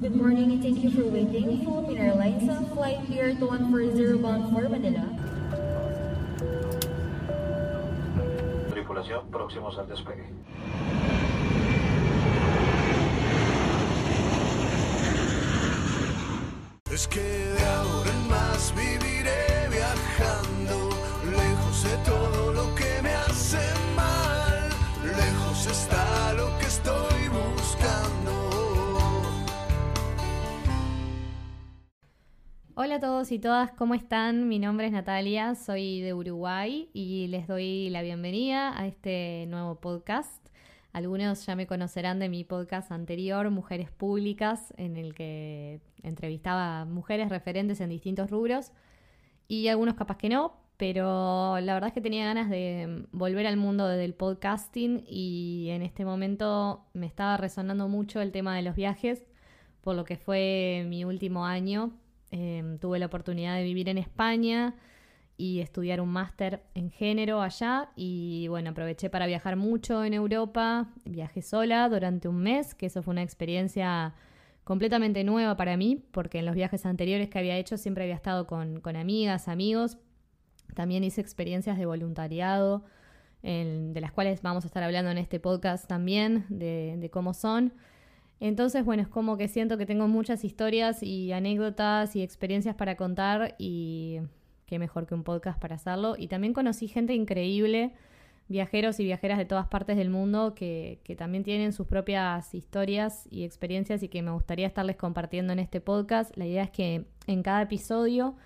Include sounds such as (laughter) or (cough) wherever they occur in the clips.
Good morning and thank you for waiting. Philippine Airlines, uh, flight here to 140 bound for Manila. Tripulación, próximos al despegue. Es que de ahora en más viviré viajando, lejos de todo Hola a todos y todas, ¿cómo están? Mi nombre es Natalia, soy de Uruguay y les doy la bienvenida a este nuevo podcast. Algunos ya me conocerán de mi podcast anterior, Mujeres Públicas, en el que entrevistaba mujeres referentes en distintos rubros y algunos capaz que no, pero la verdad es que tenía ganas de volver al mundo del podcasting y en este momento me estaba resonando mucho el tema de los viajes, por lo que fue mi último año. Eh, tuve la oportunidad de vivir en España y estudiar un máster en género allá y bueno, aproveché para viajar mucho en Europa, viajé sola durante un mes, que eso fue una experiencia completamente nueva para mí, porque en los viajes anteriores que había hecho siempre había estado con, con amigas, amigos, también hice experiencias de voluntariado, de las cuales vamos a estar hablando en este podcast también, de cómo son. Entonces, bueno, es como que siento que tengo muchas historias y anécdotas y experiencias para contar y qué mejor que un podcast para hacerlo. Y también conocí gente increíble, viajeros y viajeras de todas partes del mundo que, que, también tienen sus propias historias y experiencias y que me gustaría estarles compartiendo en este podcast. La idea es que en cada episodio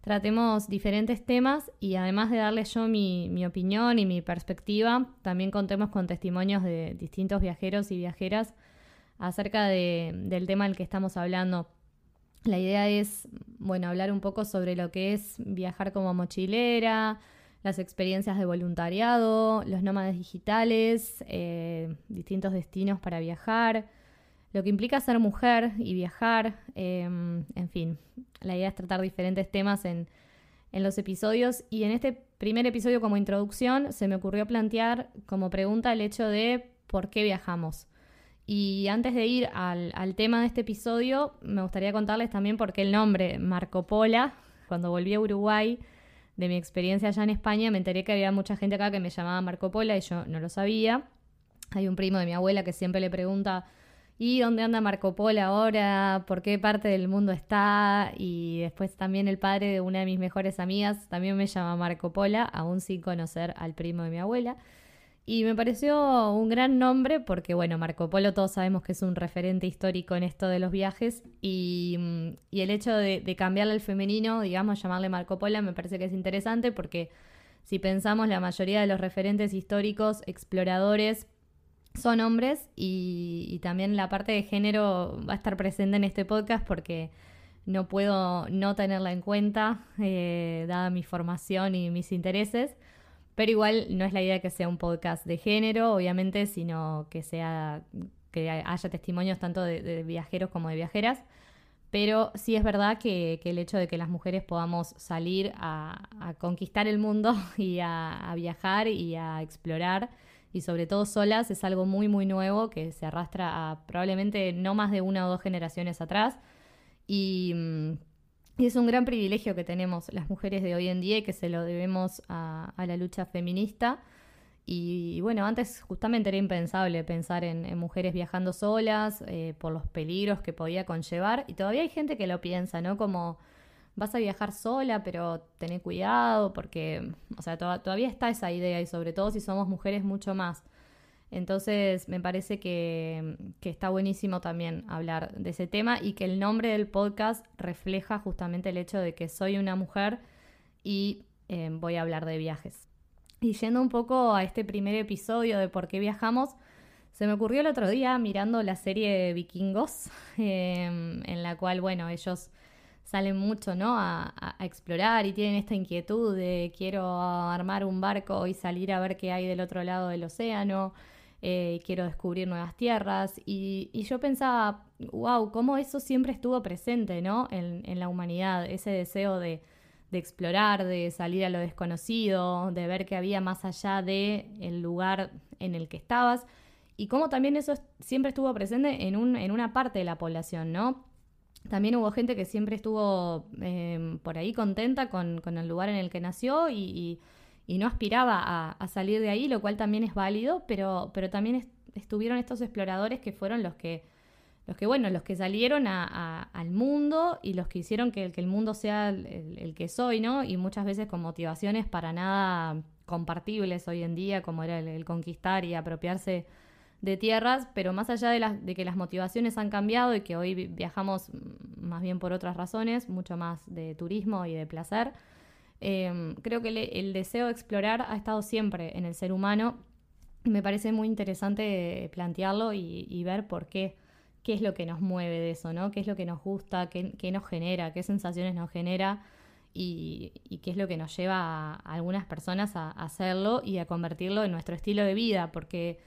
tratemos diferentes temas y además de darles yo mi, mi opinión y mi perspectiva, también contemos con testimonios de distintos viajeros y viajeras acerca de, del tema del que estamos hablando. La idea es, bueno, hablar un poco sobre lo que es viajar como mochilera, las experiencias de voluntariado, los nómades digitales, eh, distintos destinos para viajar, lo que implica ser mujer y viajar, eh, en fin, la idea es tratar diferentes temas en, en los episodios y en este primer episodio como introducción se me ocurrió plantear como pregunta el hecho de por qué viajamos. Y antes de ir al, tema de este episodio, me gustaría contarles también por qué el nombre Marco Pola. Cuando volví a Uruguay, de mi experiencia allá en España, me enteré que había mucha gente acá que me llamaba Marco Pola y yo no lo sabía. Hay un primo de mi abuela que siempre le pregunta, ¿y dónde anda Marco Pola ahora? ¿Por qué parte del mundo está? Y después también el padre de una de mis mejores amigas también me llama Marco Pola, aún sin conocer al primo de mi abuela. Y me pareció un gran nombre porque, bueno, Marco Polo todos sabemos que es un referente histórico en esto de los viajes y, y el hecho de, de, cambiarle al femenino, digamos, llamarle Marco Polo, me parece que es interesante porque si pensamos la mayoría de los referentes históricos, exploradores, son hombres y, y también la parte de género va a estar presente en este podcast porque no puedo no tenerla en cuenta, eh, dada mi formación y mis intereses. Pero igual no es la idea que sea un podcast de género, obviamente, sino que sea que haya testimonios tanto de, viajeros como de viajeras. Pero sí es verdad que, el hecho de que las mujeres podamos salir a, conquistar el mundo (laughs) y a, a, viajar y a explorar, y sobre todo solas, es algo muy, muy nuevo que se arrastra a probablemente no más de una o dos generaciones atrás. Y y es un gran privilegio que tenemos las mujeres de hoy en día y que se lo debemos a, la lucha feminista. Y, bueno, antes justamente era impensable pensar en, mujeres viajando solas eh, por los peligros que podía conllevar. Y todavía hay gente que lo piensa, ¿no? Como vas a viajar sola, pero tené cuidado, porque, o sea, to todavía está esa idea y sobre todo si somos mujeres mucho más. Entonces me parece que, que, está buenísimo también hablar de ese tema y que el nombre del podcast refleja justamente el hecho de que soy una mujer y eh, voy a hablar de viajes. Y yendo un poco a este primer episodio de por qué viajamos, se me ocurrió el otro día mirando la serie Vikingos, (laughs) eh, en la cual, bueno, ellos salen mucho, ¿no? A, a, explorar y tienen esta inquietud de quiero armar un barco y salir a ver qué hay del otro lado del océano eh, quiero descubrir nuevas tierras. Y, yo pensaba, wow, cómo eso siempre estuvo presente, ¿no? En, la humanidad, ese deseo de, de, explorar, de salir a lo desconocido, de ver qué había más allá del el lugar en el que estabas. y cómo también eso siempre estuvo presente en, un, en una parte de la población, ¿no? También hubo gente que siempre estuvo em, por ahí contenta con, el lugar en el que nació y, no aspiraba a, salir de ahí, lo cual también es válido, pero, pero también estuvieron estos exploradores que fueron los que, los que bueno, los que salieron al mundo y los que hicieron que, el mundo sea el, que soy, ¿no? Y muchas veces con motivaciones para nada compartibles hoy en día, como era el conquistar y apropiarse de tierras, pero más allá de, de, que las motivaciones han cambiado y que hoy viajamos más bien por otras razones, mucho más de turismo y de placer, em, creo que el deseo de explorar ha estado siempre en el ser humano. Me parece muy interesante plantearlo y, ver por qué, qué es lo que nos mueve de eso, ¿no? qué es lo que nos gusta, qué, nos genera, qué sensaciones nos genera. Y, qué es lo que nos lleva a, algunas personas a hacerlo y a convertirlo en nuestro estilo de vida, porque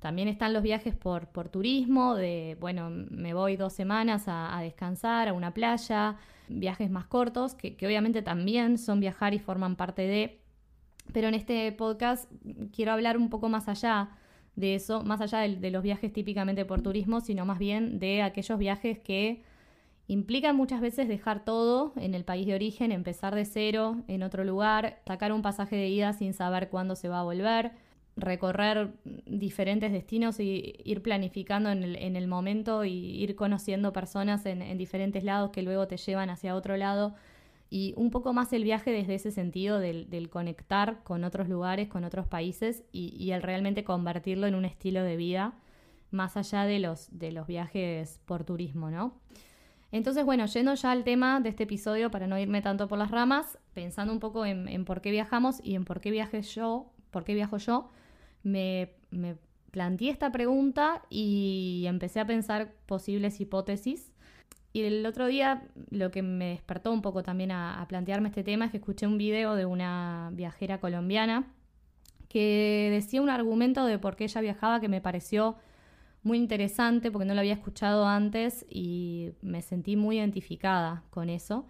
también están los viajes por, por turismo, de, bueno, me voy dos semanas a, descansar a una playa, viajes más cortos, que, obviamente también son viajar y forman parte de, pero en este podcast quiero hablar un poco más allá de eso, más allá de, los viajes típicamente por turismo, sino más bien de aquellos viajes que implican muchas veces dejar todo en el país de origen, empezar de cero en otro lugar, sacar un pasaje de ida sin saber cuándo se va a volver, recorrer diferentes destinos y ir planificando en el, en el momento y ir conociendo personas en, diferentes lados que luego te llevan hacia otro lado. Y un poco más el viaje desde ese sentido del, conectar con otros lugares, con otros países y, el realmente convertirlo en un estilo de vida más allá de los, de los viajes por turismo, ¿no? Entonces, bueno, yendo ya al tema de este episodio para no irme tanto por las ramas, pensando un poco en, en por qué viajamos y en por qué viaje yo, por qué viajo yo, me, planteé esta pregunta y empecé a pensar posibles hipótesis. Y el otro día lo que me despertó un poco también a, plantearme este tema es que escuché un video de una viajera colombiana que decía un argumento de por qué ella viajaba que me pareció muy interesante porque no lo había escuchado antes y me sentí muy identificada con eso,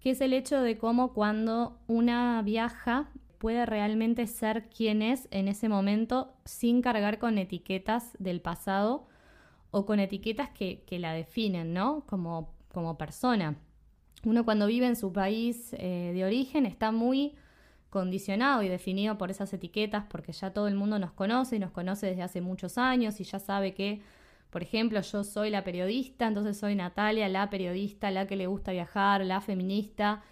que es el hecho de cómo cuando una viaja puede realmente ser quien es en ese momento sin cargar con etiquetas del pasado o con etiquetas que, la definen, ¿no? Como, como, persona. Uno cuando vive en su país eh, de origen está muy condicionado y definido por esas etiquetas porque ya todo el mundo nos conoce y nos conoce desde hace muchos años y ya sabe que, por ejemplo, yo soy la periodista, entonces soy Natalia, la periodista, la que le gusta viajar, la feminista,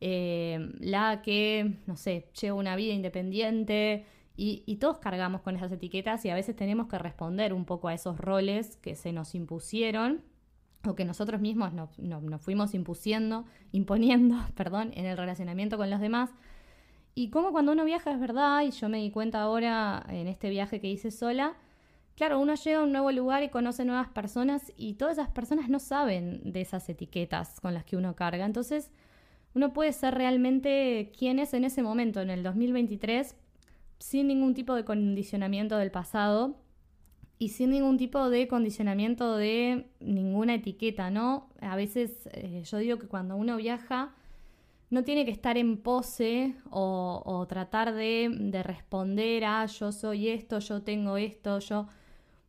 eh, la que, no sé, lleva una vida independiente y, todos cargamos con esas etiquetas y a veces tenemos que responder un poco a esos roles que se nos impusieron o que nosotros mismos nos, fuimos impusiendo, (laughs) imponiendo, perdón, en el relacionamiento con los demás. Y como cuando uno viaja es verdad, y yo me di cuenta ahora en este viaje que hice sola, claro, uno llega a un nuevo lugar y conoce nuevas personas y todas esas personas no saben de esas etiquetas con las que uno carga. Entonces, uno puede ser realmente quien es en ese momento, en el 2023, sin ningún tipo de condicionamiento del pasado y sin ningún tipo de condicionamiento de ninguna etiqueta, ¿no? A veces eh, yo digo que cuando uno viaja no tiene que estar en pose o, tratar de, de, responder a yo soy esto, yo tengo esto, yo...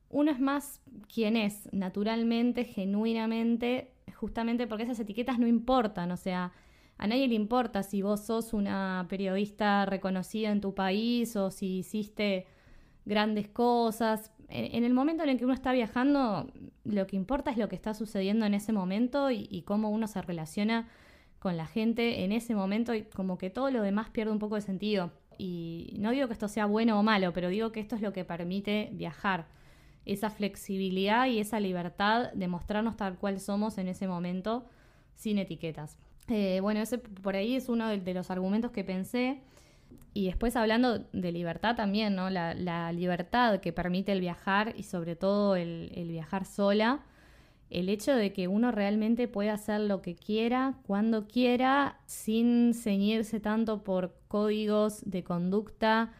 Uno es más quien es, naturalmente, genuinamente, justamente porque esas etiquetas no importan, o sea, a nadie le importa si vos sos una periodista reconocida en tu país o si hiciste grandes cosas. En, el momento en el que uno está viajando, lo que importa es lo que está sucediendo en ese momento y, cómo uno se relaciona con la gente en ese momento y como que todo lo demás pierde un poco de sentido. Y no digo que esto sea bueno o malo, pero digo que esto es lo que permite viajar. Esa flexibilidad y esa libertad de mostrarnos tal cual somos en ese momento sin etiquetas. Eh, bueno, ese por ahí es uno de, los argumentos que pensé. Y después hablando de libertad también, ¿no? La, libertad que permite el viajar y sobre todo el, viajar sola. El hecho de que uno realmente puede hacer lo que quiera, cuando quiera, sin ceñirse tanto por códigos de conducta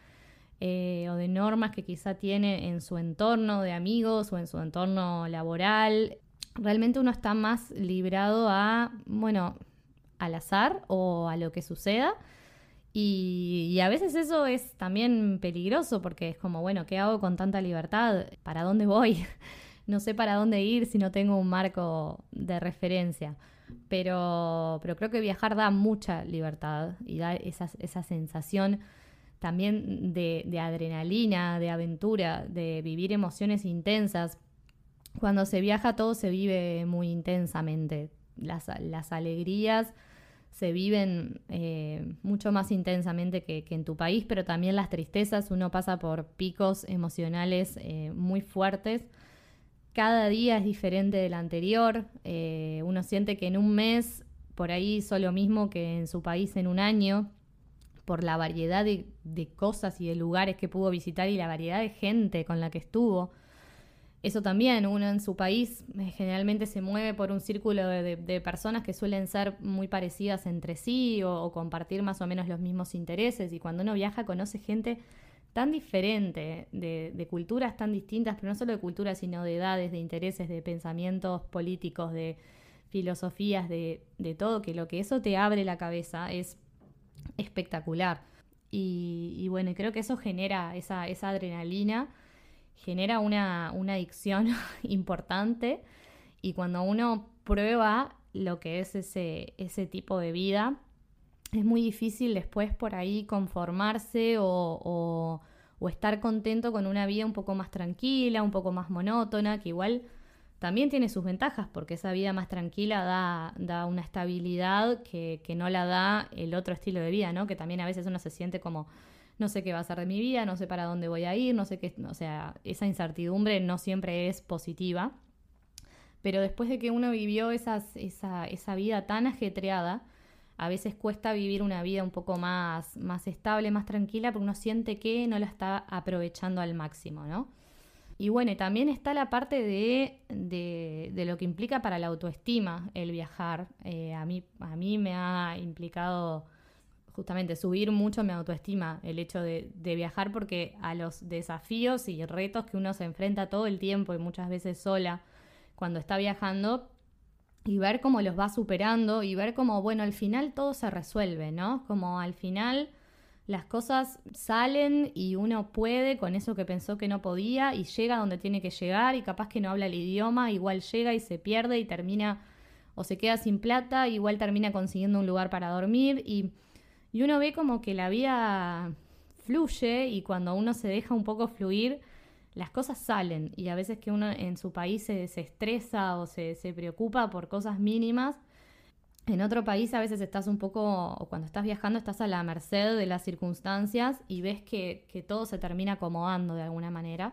eh, o de normas que quizá tiene en su entorno de amigos o en su entorno laboral. Realmente uno está más librado a, bueno, al azar o a lo que suceda Y, a veces eso es también peligroso porque es como, bueno, ¿qué hago con tanta libertad? ¿Para dónde voy? (laughs) no sé para dónde ir si no tengo un marco de referencia. Pero, pero creo que viajar da mucha libertad y da esa, esa sensación también de, de, adrenalina, de aventura, de vivir emociones intensas. Cuando se viaja todo se vive muy intensamente. Las, las alegrías se viven eh, mucho más intensamente que, en tu país, pero también las tristezas, uno pasa por picos emocionales eh, muy fuertes cada día es diferente del anterior. Eh, uno siente que en un mes por ahí hizo lo mismo que en su país en un año, por la variedad de, cosas y de lugares que pudo visitar y la variedad de gente con la que estuvo. Eso también, uno en su país eh, generalmente se mueve por un círculo de, personas que suelen ser muy parecidas entre sí o, compartir más o menos los mismos intereses y cuando uno viaja conoce gente tan diferente, de, culturas tan distintas, pero no solo de culturas, sino de edades, de intereses, de pensamientos políticos, de filosofías, de, todo, que lo que eso te abre la cabeza es espectacular. Y, bueno, creo que eso genera esa, esa adrenalina, genera una, una adicción (laughs) importante y cuando uno prueba lo que es ese, ese tipo de vida, es muy difícil después por ahí conformarse o, estar contento con una vida un poco más tranquila, un poco más monótona, que igual también tiene sus ventajas, porque esa vida más tranquila da, da una estabilidad que, que, no la da el otro estilo de vida, ¿no? Que también a veces uno se siente como, no sé qué va a ser de mi vida, no sé para dónde voy a ir, no sé qué, o sea, esa incertidumbre no siempre es positiva. Pero después de que uno vivió esa, esa vida tan ajetreada, a veces cuesta vivir una vida un poco más, más estable, más tranquila, porque uno siente que no la está aprovechando al máximo, ¿no? Y bueno, también está la parte de, de, lo que implica para la autoestima el viajar. Eh, a, mí, a mí me ha implicado justamente subir mucho mi autoestima el hecho de, de, viajar porque a los desafíos y retos que uno se enfrenta todo el tiempo y muchas veces sola cuando está viajando, y ver cómo los va superando y ver cómo, bueno, al final todo se resuelve, ¿no? Como al final las cosas salen y uno puede con eso que pensó que no podía y llega donde tiene que llegar y capaz que no habla el idioma, igual llega y se pierde y termina o se queda sin plata, igual termina consiguiendo un lugar para dormir y, y uno ve como que la vida fluye y cuando uno se deja un poco fluir, las cosas salen y a veces que uno en su país se, estresa o se, preocupa por cosas mínimas, en otro país a veces estás un poco, o cuando estás viajando estás a la merced de las circunstancias y ves que, que todo se termina acomodando de alguna manera.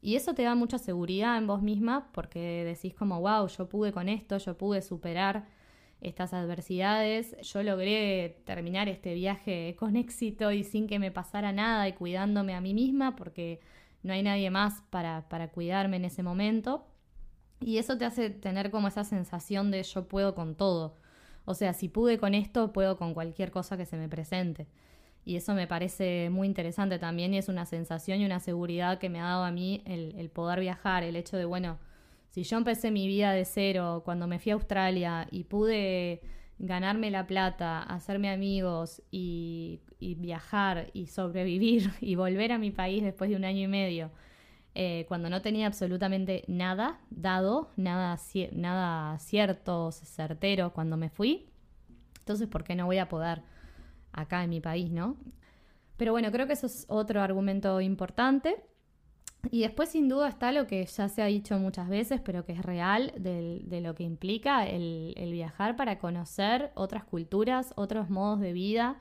Y eso te da mucha seguridad en vos misma porque decís como, wow, yo pude con esto, yo pude superar estas adversidades, yo logré terminar este viaje con (laughs) éxito y sin que me pasara nada y cuidándome a mí misma porque no hay nadie más para, para cuidarme en ese momento. Y eso te hace tener como esa sensación de yo puedo con todo. O sea, si pude con esto, puedo con cualquier cosa que se me presente. Y eso me parece muy interesante también y es una sensación y una seguridad que me ha dado a mí el, el poder viajar, el hecho de, bueno, si yo empecé mi vida de cero cuando me fui a Australia y pude ganarme la plata, hacerme amigos y, viajar y sobrevivir (laughs) y volver a mi país después de un año y medio, eh, cuando no tenía absolutamente nada dado, nada, nada cierto, certero cuando me fui, entonces ¿por qué no voy a poder acá en mi país, no? Pero bueno, creo que eso es otro argumento importante. Y después sin duda está lo que ya se ha dicho muchas veces, pero que es real, de, lo que implica el, viajar para conocer otras culturas, otros modos de vida,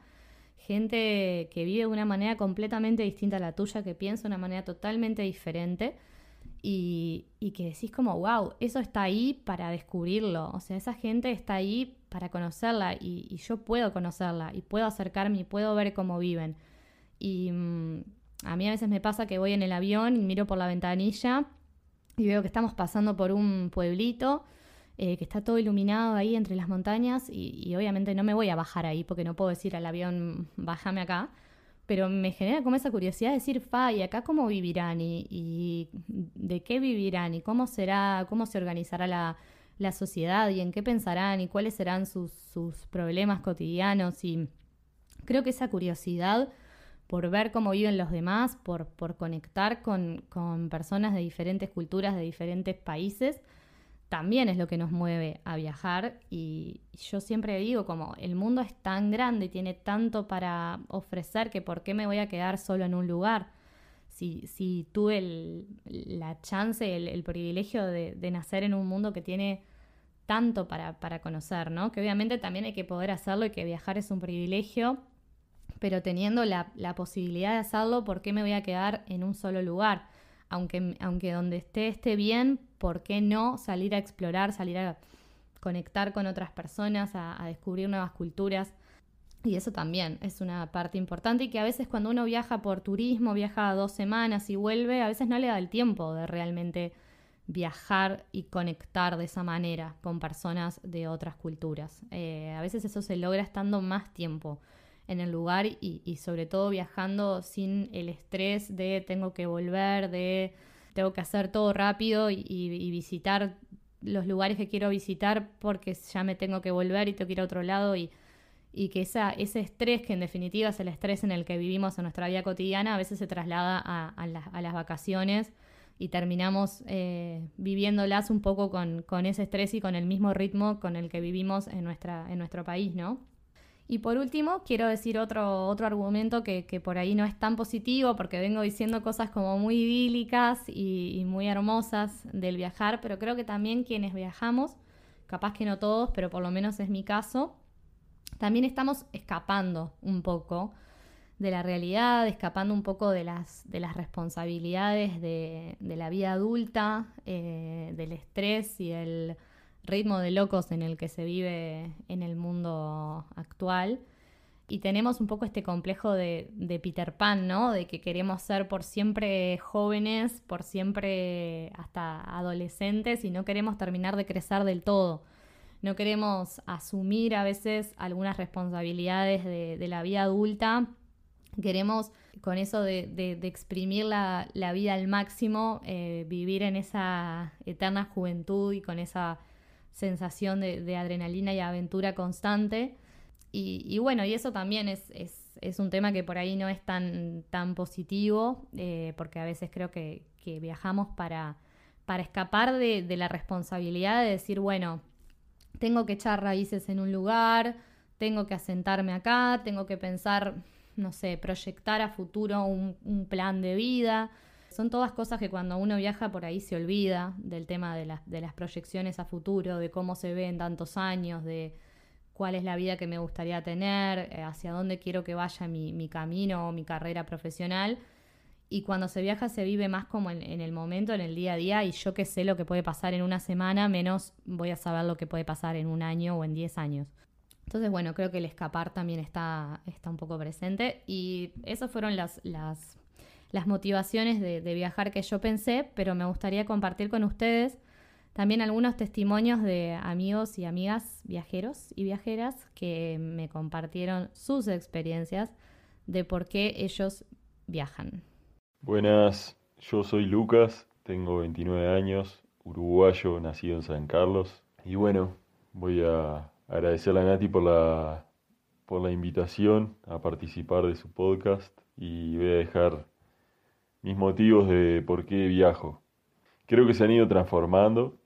gente que vive de una manera completamente distinta a la tuya, que piensa de una manera totalmente diferente. Y, que decís como, wow, eso está ahí para descubrirlo, o sea, esa gente está ahí para conocerla y, y yo puedo conocerla y puedo acercarme y puedo ver cómo viven. Y mm, a mí a veces me pasa que voy en el avión y miro por la ventanilla y veo que estamos pasando por un pueblito eh, que está todo iluminado ahí entre las montañas y, obviamente no me voy a bajar ahí porque no puedo decir al avión bájame acá, pero me genera como esa curiosidad de decir, fa, ¿y acá cómo vivirán? ¿Y, de qué vivirán? ¿Y cómo será, cómo se organizará la, la sociedad? ¿Y en qué pensarán? ¿Y cuáles serán sus, sus problemas cotidianos? Y Creo que esa curiosidad por ver cómo viven los demás, por, por conectar con, con personas de diferentes culturas, de diferentes países, también es lo que nos mueve a viajar y yo siempre digo como el mundo es tan grande, tiene tanto para ofrecer que por qué me voy a quedar solo en un lugar. Si, si tuve la chance, el, privilegio de, nacer en un mundo que tiene tanto para, para conocer, ¿no? Que obviamente también hay que poder hacerlo y que viajar es un privilegio, pero teniendo la, la posibilidad de hacerlo, ¿por qué me voy a quedar en un solo lugar? Aunque, aunque donde esté esté bien, ¿por qué no salir a explorar, salir a conectar con otras personas, a, descubrir nuevas culturas? Y eso también es una parte importante y que a veces cuando uno viaja por turismo, viaja dos semanas y vuelve, a veces no le da el tiempo de realmente viajar y conectar de esa manera con personas de otras culturas. Eh, a veces eso se logra estando más tiempo en el lugar y, y, sobre todo viajando sin el estrés de tengo que volver, de tengo que hacer todo rápido y, visitar los lugares que quiero visitar porque ya me tengo que volver y tengo que ir a otro lado y, que esa, ese estrés, que en definitiva es el estrés en el que vivimos en nuestra vida cotidiana, a veces se traslada a, las vacaciones y terminamos eh, viviéndolas un poco con, con, ese estrés y con el mismo ritmo con el que vivimos en, nuestra, en nuestro país, ¿no? Y por último, quiero decir otro, otro argumento que, por ahí no es tan positivo, porque vengo diciendo cosas como muy idílicas y, muy hermosas del viajar, pero creo que también quienes viajamos, capaz que no todos, pero por lo menos es mi caso, también estamos escapando un poco de la realidad, escapando un poco de las, de las responsabilidades de, la vida adulta, eh, del estrés y el ritmo de locos en el que se vive en el mundo actual. Y tenemos un poco este complejo de, Peter Pan, ¿no? De que queremos ser por siempre jóvenes, por siempre hasta adolescentes y no queremos terminar de crecer del todo. No queremos asumir a veces algunas responsabilidades de, la vida adulta. Queremos con eso de, exprimir la, vida al máximo, eh, vivir en esa eterna juventud y con esa sensación de, adrenalina y aventura constante. Y, bueno, y eso también es, es, un tema que por ahí no es tan, tan positivo, eh, porque a veces creo que, viajamos para, para escapar de, la responsabilidad de decir, bueno, tengo que echar raíces en un lugar, tengo que asentarme acá, tengo que pensar, no sé, proyectar a futuro un, un plan de vida. Son todas cosas que cuando uno viaja por ahí se olvida del tema de, de las proyecciones a futuro, de cómo se ve en tantos años, de cuál es la vida que me gustaría tener, eh, hacia dónde quiero que vaya mi, camino o mi carrera profesional. Y cuando se viaja se vive más como en, el momento, en el día a día, y yo que sé lo que puede pasar en una semana, menos voy a saber lo que puede pasar en un año o en diez años. Entonces, bueno, creo que el escapar también está, está un poco presente. Y esas fueron las, las las motivaciones de, viajar que yo pensé, pero me gustaría compartir con ustedes también algunos testimonios de amigos y amigas viajeros y viajeras que me compartieron sus experiencias de por qué ellos viajan. Buenas, yo soy Lucas, tengo 29 años, uruguayo, nacido en San Carlos. Y bueno, voy a agradecerle a Nati por la, por la invitación a participar de su podcast y voy a dejar mis motivos de por qué viajo. Creo que se han ido transformando.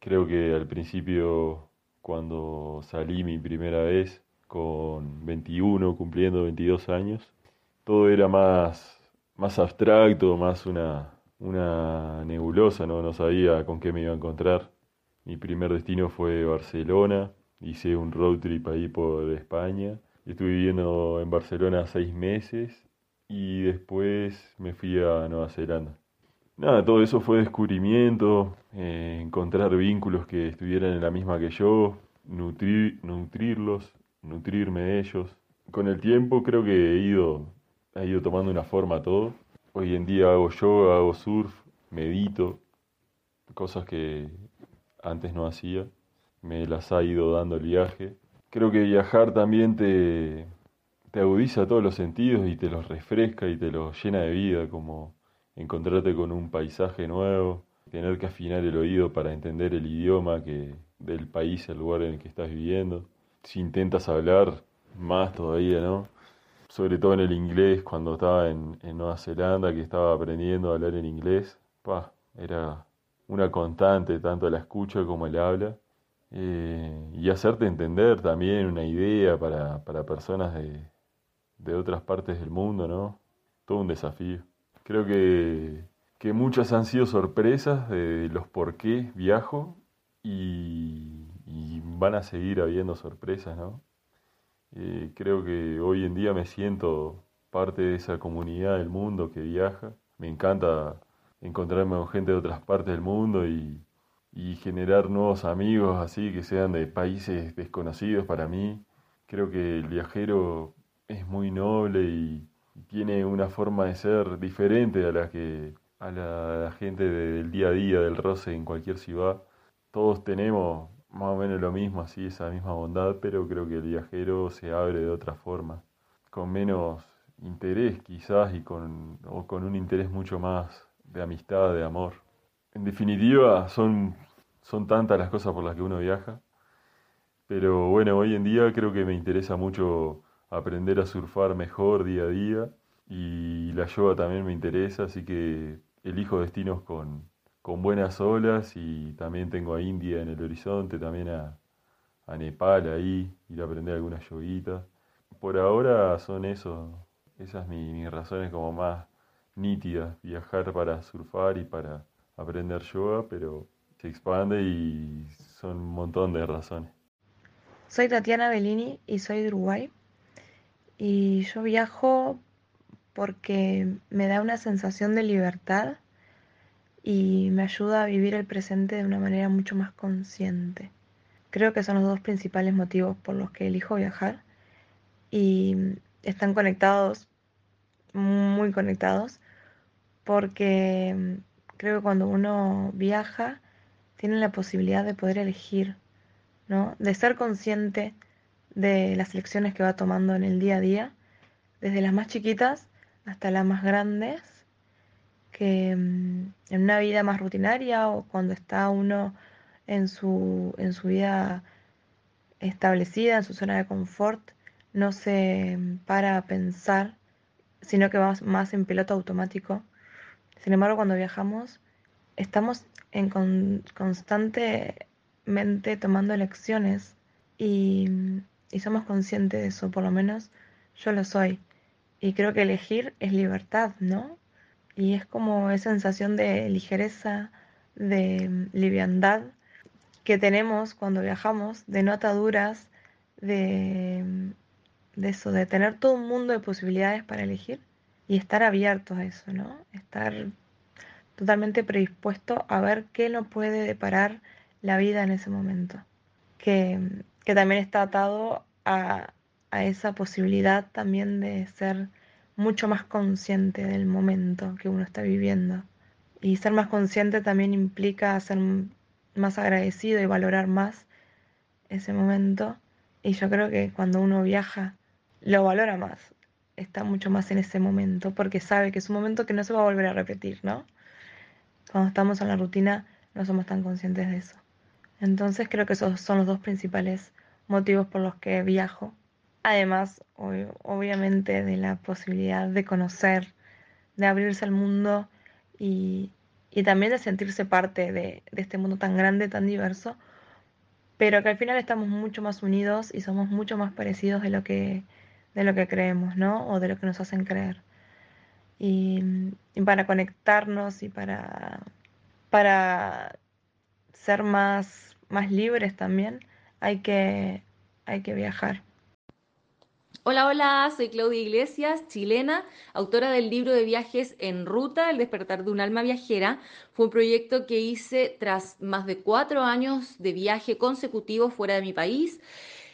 Creo que al principio, cuando salí mi primera vez, con 21, cumpliendo 22 años, todo era más, más abstracto, más una, una nebulosa, ¿no? no sabía con qué me iba a encontrar. Mi primer destino fue Barcelona, hice un road trip ahí por España. Estuve viviendo en Barcelona seis meses y después me fui a Nueva Zelanda. Nada, todo eso fue descubrimiento, eh, encontrar vínculos que estuvieran en la misma que yo, nutrir, nutrirlos, nutrirme de ellos. Con el tiempo creo que he ido, ha ido tomando una forma todo. Hoy en día hago yoga, hago surf, medito, cosas que antes no hacía. Me las ha ido dando el viaje. Creo que viajar también te, te agudiza todos los sentidos y te los refresca y te los llena de vida, como encontrarte con un paisaje nuevo, tener que afinar el oído para entender el idioma que, del país, el lugar en el que estás viviendo. Si intentas hablar, más todavía, ¿no? sobre todo en el inglés, cuando estaba en, Nueva Zelanda, que estaba aprendiendo a hablar en inglés, pa, era una constante, tanto la escucha como el habla. Eh, y hacerte entender también una idea para, para personas de, de otras partes del mundo, ¿no? Todo un desafío. Creo que, que muchas han sido sorpresas de los por qué viajo y, van a seguir habiendo sorpresas, ¿no? Eh, creo que hoy en día me siento parte de esa comunidad del mundo que viaja. Me encanta encontrarme con gente de otras partes del mundo y, y generar nuevos amigos así que sean de países desconocidos para mí. Creo que el viajero es muy noble y tiene una forma de ser diferente a la que a la, la gente del día a día, del roce en cualquier ciudad. Todos tenemos más o menos lo mismo, así, esa misma bondad, pero creo que el viajero se abre de otra forma, con menos interés quizás y con, o con un interés mucho más de amistad, de amor. En definitiva, son, son tantas las cosas por las que uno viaja, pero bueno, hoy en día creo que me interesa mucho aprender a surfar mejor día a día y la yoga también me interesa, así que elijo destinos con, con buenas olas y también tengo a India en el horizonte, también a, a Nepal ahí, ir a aprender algunas yoguitas. Por ahora son eso, esas mis, mis razones como más nítidas, viajar para surfar y para aprender yoga, pero se expande y son un montón de razones. Soy Tatiana Bellini y soy de Uruguay. Y yo viajo porque me da una sensación de libertad y me ayuda a vivir el presente de una manera mucho más consciente. Creo que son los dos principales motivos por los que elijo viajar y están conectados, muy conectados, porque creo que cuando uno viaja tiene la posibilidad de poder elegir, ¿no? De ser consciente de las elecciones que va tomando en el día a día, desde las más chiquitas hasta las más grandes, que en una vida más rutinaria o cuando está uno en su, en su vida establecida, en su zona de confort, no se para a pensar, sino que va más en piloto automático. Sin embargo, cuando viajamos, estamos en con, constantemente tomando elecciones y, y somos conscientes de eso, por lo menos yo lo soy. Y creo que elegir es libertad, ¿no? Y es como esa sensación de ligereza, de liviandad que tenemos cuando viajamos, de no ataduras, de, de eso, de tener todo un mundo de posibilidades para elegir y estar abiertos a eso, ¿no? Estar totalmente predispuesto a ver qué nos puede deparar la vida en ese momento. Que, que también está atado a, a esa posibilidad también de ser mucho más consciente del momento que uno está viviendo. Y ser más consciente también implica ser más agradecido y valorar más ese momento. Y yo creo que cuando uno viaja, lo valora más. Está mucho más en ese momento porque sabe que es un momento que no se va a volver a repetir, ¿no? Cuando estamos en la rutina no somos tan conscientes de eso. Entonces creo que esos son los dos principales motivos por los que viajo Además, obviamente, de la posibilidad de conocer, de abrirse al mundo y, y también de sentirse parte de, de, este mundo tan grande, tan diverso, pero que al final estamos mucho más unidos y somos mucho más parecidos de lo que, de lo que creemos, ¿no? O de lo que nos hacen creer. Y, y para conectarnos y para, para ser más, más libres también, hay que, hay que viajar. Hola, hola, soy Claudia Iglesias, chilena, autora del libro de viajes En Ruta, El despertar de un alma viajera. Fue un proyecto que hice tras más de cuatro años de viaje consecutivo fuera de mi país.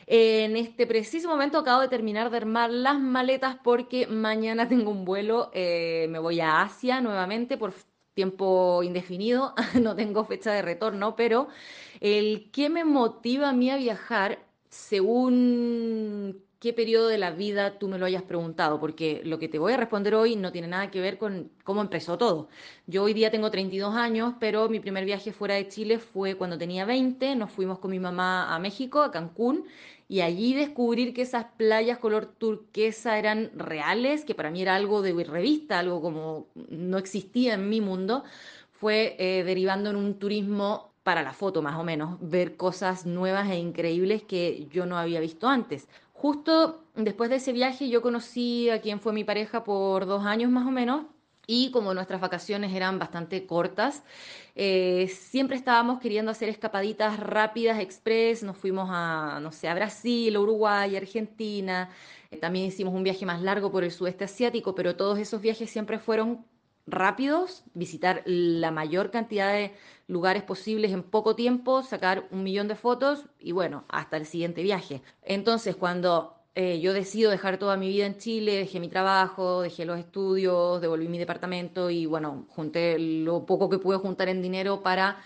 En este preciso momento acabo de terminar de armar las maletas porque mañana (laughs) tengo un vuelo, eh, me voy a Asia nuevamente por tiempo indefinido, (laughs) no tengo fecha de retorno, pero el que me motiva a mí a viajar, según qué periodo de la vida tú me lo hayas preguntado, porque lo que te voy a responder hoy no tiene nada que ver con cómo empezó todo. Yo hoy día tengo 32 años, pero mi primer viaje fuera de Chile fue cuando tenía 20, nos fuimos con mi mamá a México, a Cancún, y allí descubrir que esas playas color turquesa eran reales, que para mí era algo de revista, algo como no existía en mi mundo, fue eh, derivando en un turismo para la foto más o menos, ver cosas nuevas e increíbles que yo no había visto antes. Justo después de ese viaje yo conocí a quien fue mi pareja por dos años más o menos y como nuestras vacaciones eran bastante cortas, eh, siempre estábamos queriendo hacer escapaditas rápidas, express, nos fuimos a, no sé, Brasil, Uruguay, Argentina, eh, también hicimos un viaje más largo por el sudeste asiático, pero todos esos viajes siempre fueron rápidos, visitar la mayor cantidad de lugares posibles en poco tiempo, sacar un millón de fotos y bueno, hasta el siguiente viaje. Entonces, cuando eh, yo decido dejar toda mi vida en Chile, dejé mi trabajo, dejé los estudios, devolví mi departamento y bueno, junté lo poco que pude juntar en dinero para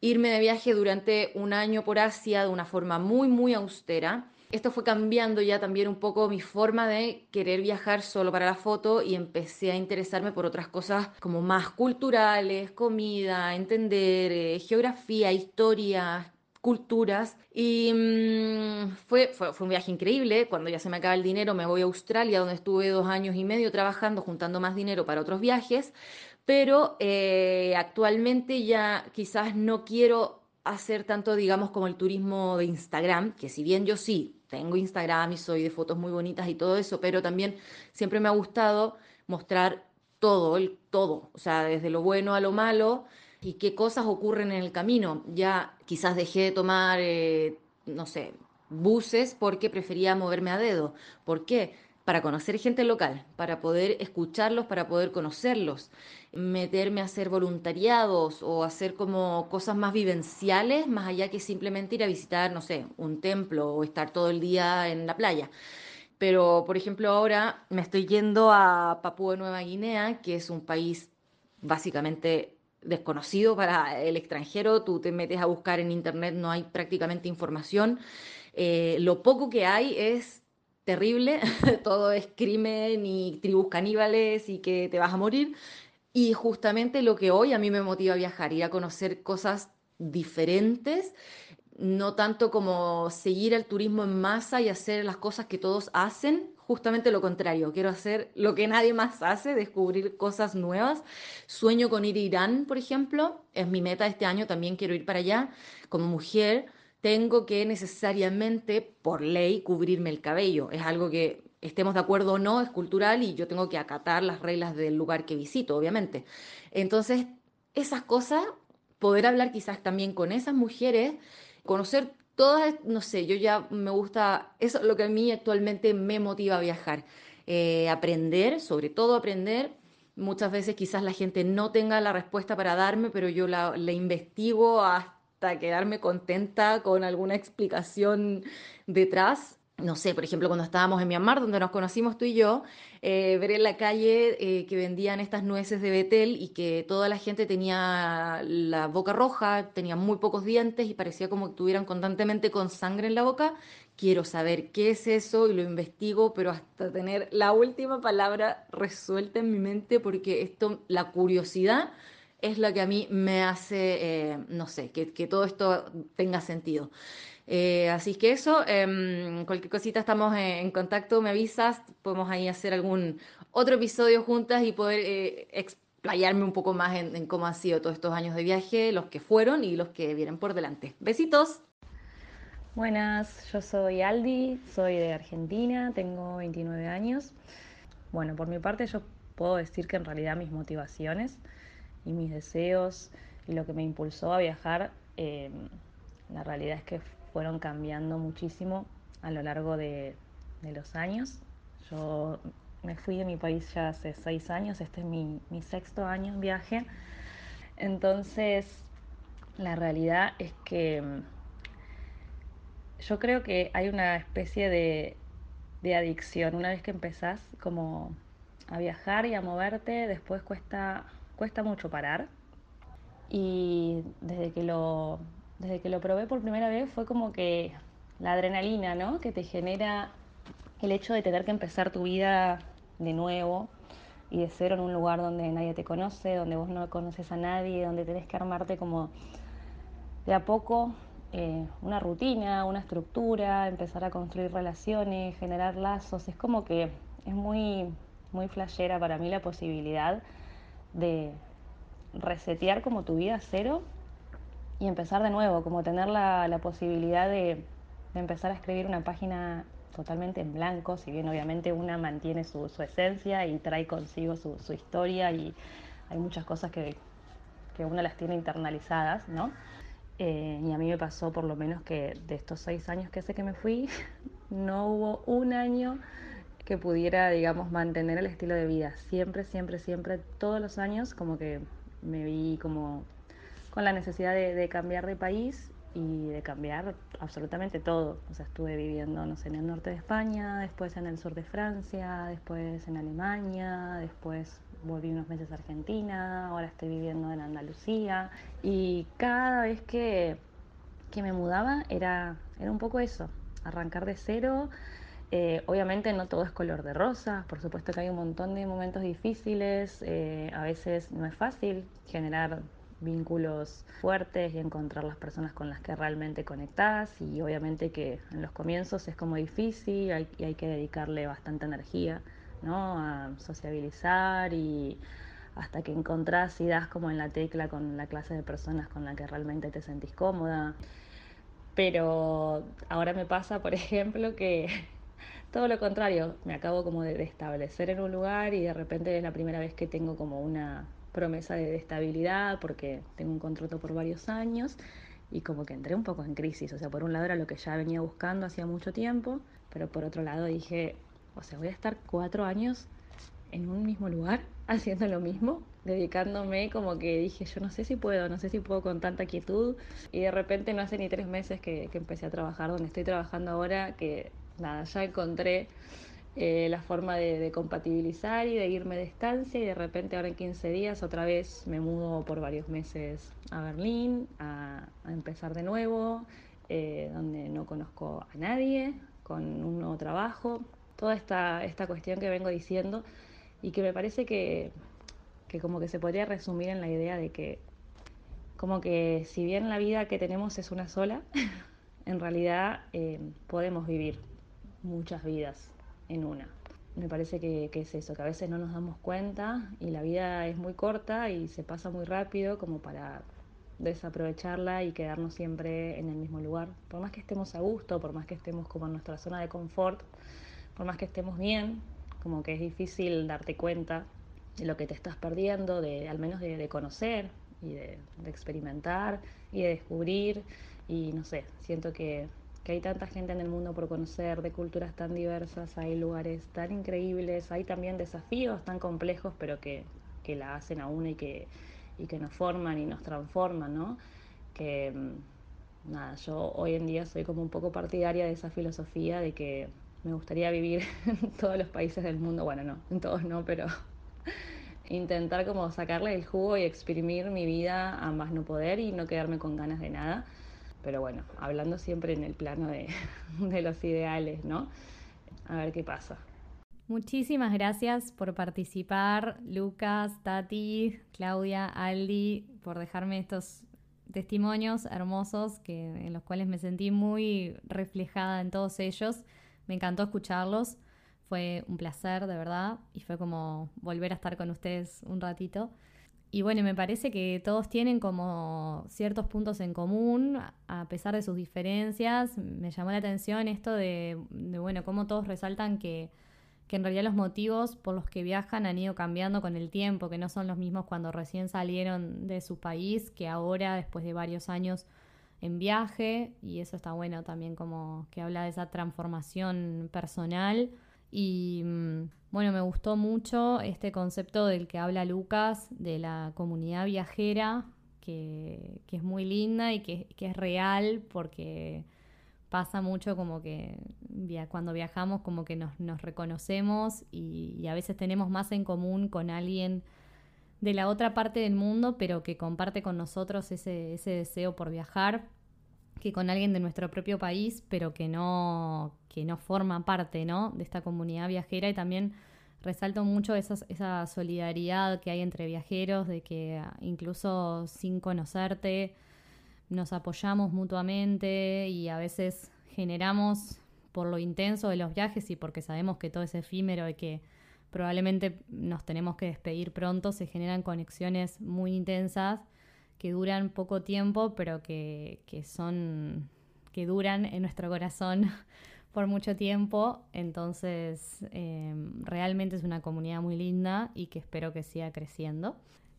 irme de viaje durante un año por Asia de una forma muy, muy austera. Esto fue cambiando ya también un poco mi forma de querer viajar solo para la foto y empecé a interesarme por otras cosas como más culturales, comida, entender, eh, geografía, historia, culturas. Y mm, fue, fue, un viaje increíble. Cuando ya se me acaba el dinero me voy a Australia, donde estuve dos años y medio trabajando, juntando más dinero para otros viajes. Pero eh, actualmente ya quizás no quiero hacer tanto, digamos, como el turismo de Instagram, que si bien yo sí tengo Instagram y soy de fotos muy bonitas y todo eso, pero también siempre me ha gustado mostrar todo, el todo, o sea, desde lo bueno a lo malo y qué cosas ocurren en el camino. Ya quizás dejé de tomar, eh, no sé, buses porque prefería moverme a dedo. ¿Por qué? para conocer gente local, para poder escucharlos, para poder conocerlos, meterme a hacer voluntariados o hacer como cosas más vivenciales, más allá que simplemente ir a visitar, no sé, un templo o estar todo el día en la playa. Pero, por ejemplo, ahora me estoy yendo a Papúa Nueva Guinea, que es un país básicamente desconocido para el extranjero. Tú te metes a buscar en internet, no hay prácticamente información. Eh, lo poco que hay es terrible, (laughs) todo es crimen y tribus caníbales y que te vas a morir. Y justamente lo que hoy a mí me motiva a viajar, ir a conocer cosas diferentes, no tanto como seguir el turismo en masa y hacer las cosas que todos hacen, justamente lo contrario, quiero hacer lo que nadie más hace, descubrir cosas nuevas. Sueño con ir a Irán, por ejemplo, es mi meta este año, también quiero ir para allá como mujer tengo que necesariamente, por ley, cubrirme el cabello. Es algo que estemos de acuerdo o no, es cultural y yo tengo que acatar las reglas del lugar que visito, obviamente. Entonces, esas cosas, poder hablar quizás también con esas mujeres, conocer todas, no sé, yo ya me gusta, eso es lo que a mí actualmente me motiva a viajar. Eh, aprender, sobre todo aprender. Muchas veces quizás la gente no tenga la respuesta para darme, pero yo la, la investigo hasta quedarme contenta con alguna explicación detrás. No sé, por ejemplo, cuando estábamos en Myanmar, donde nos conocimos tú y yo, eh, ver en la calle eh, que vendían estas nueces de Betel y que toda la gente tenía la boca roja, tenía muy pocos dientes y parecía como que estuvieran constantemente con sangre en la boca. Quiero saber qué es eso y lo investigo, pero hasta tener la última palabra resuelta en mi mente, porque esto, la curiosidad es lo que a mí me hace, eh, no sé, que, todo esto tenga sentido. Eh, así que eso, em, cualquier cosita estamos en, contacto, me avisas, podemos ahí hacer algún otro episodio juntas y poder eh, explayarme un poco más en, cómo han sido todos estos años de viaje, los que fueron y los que vienen por delante. Besitos. Buenas, yo soy Aldi, soy de Argentina, tengo 29 años. Bueno, por mi parte yo puedo decir que en realidad mis motivaciones y mis deseos y lo que me impulsó a viajar, eh, la realidad es que fueron cambiando muchísimo a lo largo de, los años. Yo me fui de mi país ya hace seis años, este es mi, sexto año en viaje. Entonces, la realidad es que mm, yo creo que hay una especie de, de adicción. Una vez que empezás como a viajar y a moverte, después cuesta cuesta mucho parar. Y desde que lo, desde que lo probé por primera vez fue como que la adrenalina, ¿no? Que te genera el hecho de tener que empezar tu vida de nuevo y de cero en un lugar donde nadie te conoce, donde vos no conoces a nadie, donde tenés que armarte como de a poco eh, una rutina, una estructura, empezar a construir relaciones, generar lazos. Es como que es muy, muy flashera para mí la posibilidad de resetear como tu vida a cero y empezar de nuevo, como tener la, la posibilidad de, de, empezar a escribir una página totalmente en blanco, si bien obviamente una mantiene su, su esencia y trae consigo su, su, historia y hay muchas cosas que, que uno las tiene internalizadas, ¿no? Eh, y a mí me pasó por lo menos que de estos seis años que sé que me fui, (laughs) no hubo un año que pudiera, digamos, mantener el estilo de vida. Siempre, siempre, siempre, todos los años como que me vi como con la necesidad de, cambiar de país y de cambiar absolutamente todo. O sea, estuve viviendo, no sé, en el norte de España, después en el sur de Francia, después en Alemania, después volví unos meses a Argentina, ahora estoy viviendo en Andalucía y cada vez que, que me mudaba era, era un poco eso, arrancar de cero. Eh, obviamente no todo es color de rosa, por supuesto que hay un montón de momentos difíciles, eh, a veces no es fácil generar vínculos fuertes y encontrar las personas con las que realmente conectás y obviamente que en los comienzos es como difícil hay, y hay que dedicarle bastante energía ¿no? a sociabilizar y hasta que encontrás y das como en la tecla con la clase de personas con la que realmente te sentís cómoda. Pero ahora me pasa, por (laughs) ejemplo, que todo lo contrario, me acabo como de establecer en un lugar y de repente es la primera vez que tengo como una promesa de estabilidad porque tengo un contrato por varios años y como que entré un poco en crisis. O sea, por un lado era lo que ya venía buscando hacía mucho tiempo, pero por otro lado dije, o sea, voy a estar cuatro años en un mismo lugar (laughs) haciendo lo mismo, dedicándome como que dije, yo no sé si puedo, no sé si puedo con tanta quietud. Y de repente no hace ni tres meses que, que empecé a trabajar donde estoy trabajando ahora, que nada, ya encontré eh, la forma de, de, compatibilizar y de irme de estancia y de repente ahora en 15 días otra vez me mudo por varios meses a Berlín a, empezar de nuevo, eh, donde no conozco a nadie, con un nuevo trabajo, toda esta, esta cuestión que vengo diciendo y que me parece que, que como que se podría resumir en la idea de que como que si bien la vida que tenemos es una sola, (laughs) en realidad eh, podemos vivir muchas vidas en una. Me parece que, que, es eso, que a veces no nos damos cuenta y la vida es muy corta y se pasa muy rápido como para desaprovecharla y quedarnos siempre en el mismo lugar. Por más que estemos a gusto, por más que estemos como en nuestra zona de confort, por más que estemos bien, como que es difícil darte cuenta de lo que te estás perdiendo, de al menos de, conocer y de, de experimentar y de descubrir y no sé, siento que que hay tanta gente en el mundo por conocer, de culturas tan diversas, hay lugares tan increíbles, hay también desafíos tan complejos, pero que, que la hacen a uno y que, y que nos forman y nos transforman, ¿no? Que nada, yo hoy en día soy como un poco partidaria de esa filosofía de que me gustaría vivir (laughs) en todos los países del mundo, bueno, no, en todos no, pero (laughs) intentar como sacarle el jugo y exprimir mi vida a más no poder y no quedarme con ganas de nada pero bueno, hablando siempre en el plano (laughs) de, los ideales, ¿no? A ver qué pasa. Muchísimas gracias por participar, Lucas, Tati, Claudia, Aldi, por dejarme estos testimonios hermosos que, en los cuales me sentí muy reflejada en todos ellos. Me encantó escucharlos. Fue un placer, de verdad, y fue como volver a estar con ustedes un ratito. Y bueno, me parece que todos tienen como ciertos puntos en común, a pesar de sus diferencias. Me llamó la atención esto de, bueno, cómo todos resaltan que, que en realidad los motivos por los que viajan han ido cambiando con el tiempo, que no son los mismos cuando recién salieron de su país, que ahora, después de varios años en viaje, y eso está bueno también como que habla de esa transformación personal. Y bueno, me gustó mucho este concepto del que habla Lucas, de la comunidad viajera, que, es muy linda y que, es real porque pasa mucho como que cuando viajamos como que nos, reconocemos y, a veces tenemos más en común con alguien de la otra parte del mundo, pero que comparte con nosotros ese deseo por viajar, con alguien de nuestro propio país, pero que no, que no forma parte ¿no? de esta comunidad viajera y también resalto mucho esa solidaridad que hay entre viajeros, de que incluso sin conocerte nos apoyamos mutuamente y a veces generamos por lo intenso de los viajes y porque sabemos que todo es efímero y que probablemente nos tenemos que despedir pronto, se generan conexiones muy intensas que duran poco tiempo, pero que, que son que duran en nuestro corazón (laughs) por mucho tiempo. Entonces, em, realmente es una comunidad muy linda y que espero que siga creciendo.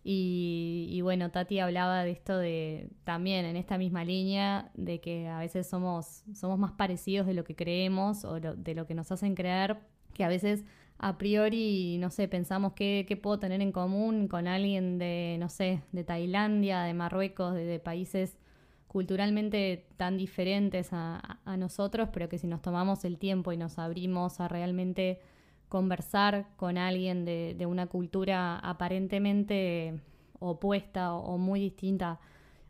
Y, bueno, Tati hablaba de esto de también en esta misma línea, de que a veces somos, somos más parecidos de lo que creemos o de lo que nos hacen creer, que a veces a priori, no sé, pensamos qué, puedo tener en común con alguien de, no sé, de Tailandia, de Marruecos, de, países culturalmente tan diferentes a, nosotros, pero que si nos tomamos el tiempo y nos abrimos a realmente conversar con alguien de, una cultura aparentemente opuesta o muy distinta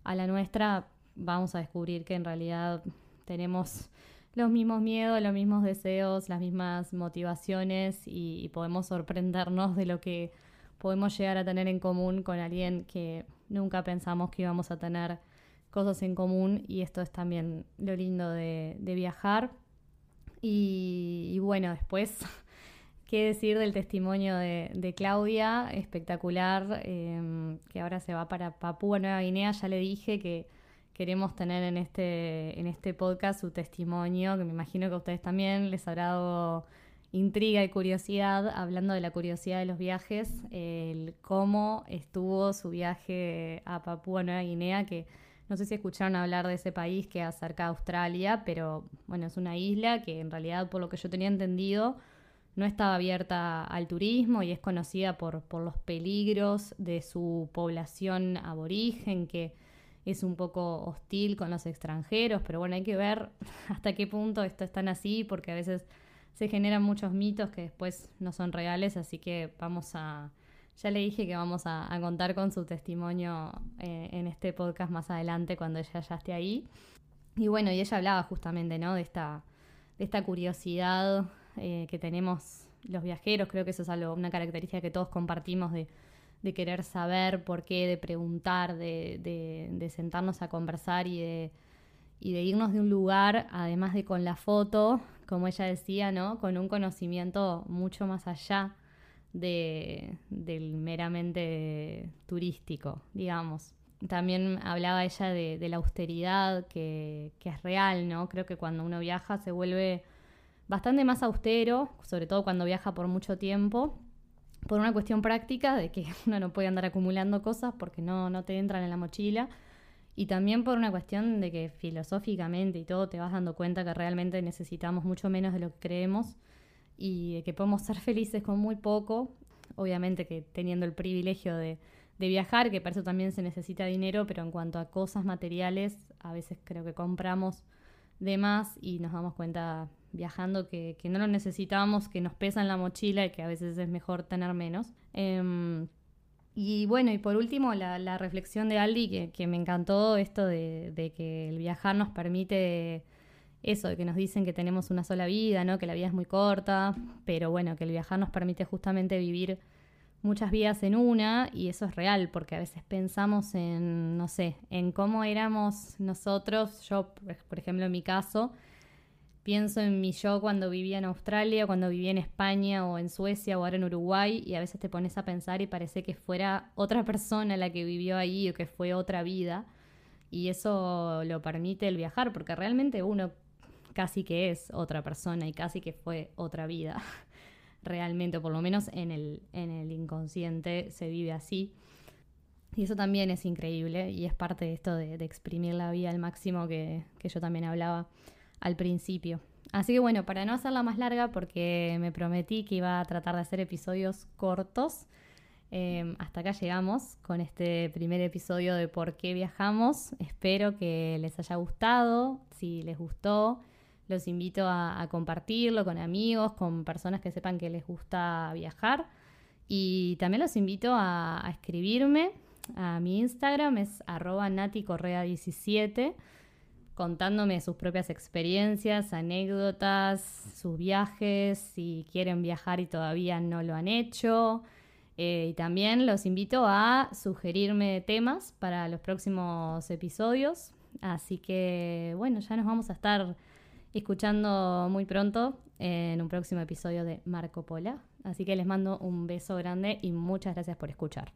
a la nuestra, vamos a descubrir que en realidad tenemos los mismos miedos, los mismos deseos, las mismas motivaciones y, podemos sorprendernos de lo que podemos llegar a tener en común con alguien que nunca pensamos que íbamos a tener cosas en común y esto es también lo lindo de, viajar. Y, bueno, después, (laughs) ¿qué decir del testimonio de, Claudia? Espectacular, eh, que ahora se va para Papúa Nueva Guinea. Ya le dije que queremos tener en este, en este podcast su testimonio, que me imagino que a ustedes también les habrá dado intriga y curiosidad, hablando de la curiosidad de los viajes, el cómo estuvo su viaje a Papúa Nueva Guinea, que no sé si escucharon hablar de ese país que acerca a Australia, pero bueno, es una isla que en realidad, por lo que yo tenía entendido, no estaba abierta al turismo y es conocida por, por los peligros de su población aborigen, que es un poco hostil con los extranjeros, pero bueno, hay que ver (laughs) hasta qué punto esto es tan así, porque a veces se generan muchos mitos que después no son reales, así que vamos a, ya le dije que vamos a, contar con su testimonio eh, en este podcast más adelante cuando ella ya esté ahí. Y bueno, y ella hablaba justamente, ¿no? De esta, de esta curiosidad eh, que tenemos los viajeros, creo que eso es algo, una característica que todos compartimos de de querer saber por qué, de preguntar, de, de, sentarnos a conversar y de, y de irnos de un lugar, además de con la foto, como ella decía, ¿no? Con un conocimiento mucho más allá de, del meramente turístico, digamos. También hablaba ella de, de la austeridad que, que, es real, ¿no? Creo que cuando uno viaja se vuelve bastante más austero, sobre todo cuando viaja por mucho tiempo, por una cuestión práctica de que (laughs) uno no puede andar acumulando cosas porque no, no te entran en la mochila. Y también por una cuestión de que filosóficamente y todo te vas dando cuenta que realmente necesitamos mucho menos de lo que creemos y que podemos ser (laughs) felices con muy poco. Obviamente que teniendo el privilegio de, de viajar, que para eso también se necesita dinero, pero en cuanto a cosas materiales, a veces creo que compramos de más y nos damos cuenta viajando que, no lo necesitamos, que nos pesa en la mochila y que a veces es mejor tener menos. Em, y bueno, y por último, la, reflexión de Aldi, que, me encantó esto de, que el viajar nos permite eso, de que nos dicen que tenemos una sola vida, ¿no? que la vida es muy corta, pero bueno, que el viajar nos permite justamente vivir muchas vidas en una y eso es real porque a veces pensamos en, no sé, en cómo éramos nosotros, yo por ejemplo en mi caso, pienso en mi yo cuando vivía en Australia, cuando vivía en España o en Suecia o ahora en Uruguay y a veces te pones a pensar y parece que fuera otra persona la que vivió ahí o que fue otra vida y eso lo permite el viajar porque realmente uno casi que es otra persona y casi que fue otra vida (laughs) realmente, o por lo menos en el, en el inconsciente se vive así. Y eso también es increíble y es parte de esto de, exprimir la vida al máximo que, que yo también hablaba al principio. Así que bueno, para no hacerla más larga, porque me prometí que iba a tratar de hacer episodios cortos, em, hasta acá llegamos con este primer episodio de por qué viajamos. Espero que les haya gustado. Si les gustó, los invito a, compartirlo con amigos, con personas que sepan que les gusta viajar. Y también los invito a, a escribirme a mi Instagram, es arroba naticorrea17 contándome sus propias experiencias, anécdotas, sus viajes, si quieren viajar y todavía no lo han hecho. Eh, y también los invito a sugerirme temas para los próximos episodios. Así que bueno, ya nos vamos a estar escuchando muy pronto en un próximo episodio de Marco Pola. Así que les mando un beso grande y muchas gracias por escuchar.